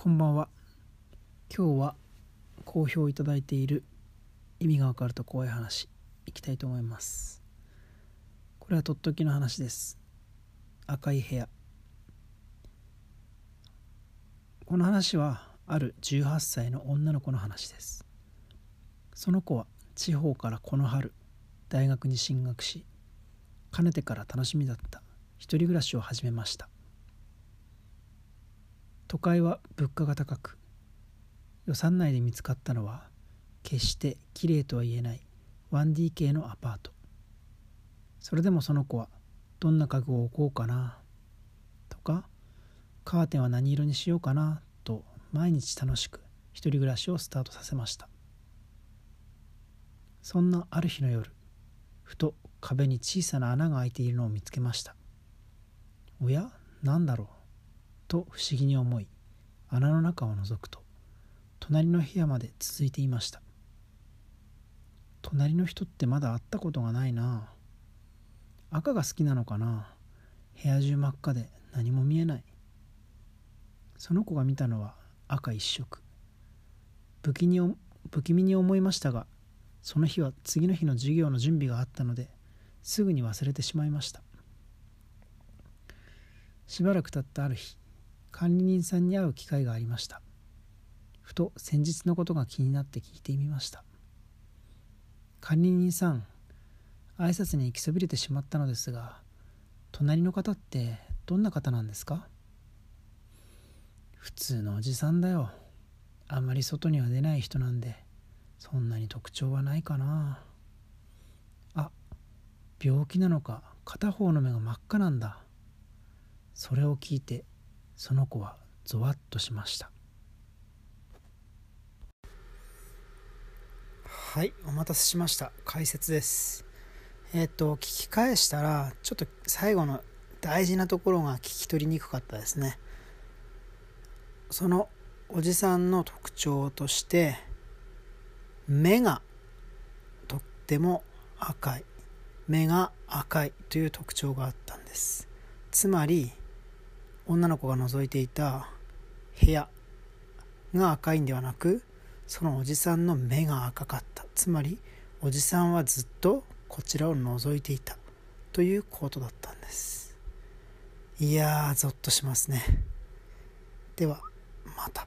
こんばんは。今日は好評いただいている意味がわかると怖い話いきたいと思います。これはとっときの話です。赤い部屋。この話はある18歳の女の子の話です。その子は地方からこの春大学に進学しかねてから楽しみだった一人暮らしを始めました。都会は物価が高く予算内で見つかったのは決してきれいとは言えない 1DK のアパート。それでもその子はどんな家具を置こうかなとかカーテンは何色にしようかなと毎日楽しく一人暮らしをスタートさせました。そんなある日の夜ふと壁に小さな穴が開いているのを見つけました。おや何だろう。と不思議に思い穴の中を覗くと隣の部屋まで続いていました。隣の人ってまだ会ったことがないな。赤が好きなのかな。部屋中真っ赤で何も見えない。その子が見たのは赤一色。不気に不気味に思いましたがその日は次の日の授業の準備があったのですぐに忘れてしまいました。しばらく経ったある日管理人さんに会う機会がありました。ふと先日のことが気になって聞いてみました。管理人さん挨拶に行きそびれてしまったのですが隣の方ってどんな方なんですか？普通のおじさんだよ。あまり外には出ない人なんでそんなに特徴はないかな。あ病気なのか片方の目が真っ赤なんだ。それを聞いてその子はゾワッとしました。はいお待たせしました。解説です。えっ、ー、と聞き返したらちょっと最後の大事なところが聞き取りにくかったですね。そのおじさんの特徴として目がとっても赤い。目が赤いという特徴があったんです。つまり女の子が覗いていた部屋が赤いんではなくそのおじさんの目が赤かった。つまりおじさんはずっとこちらを覗いていた。ということだったんです。いやーゾッとしますね。ではまた。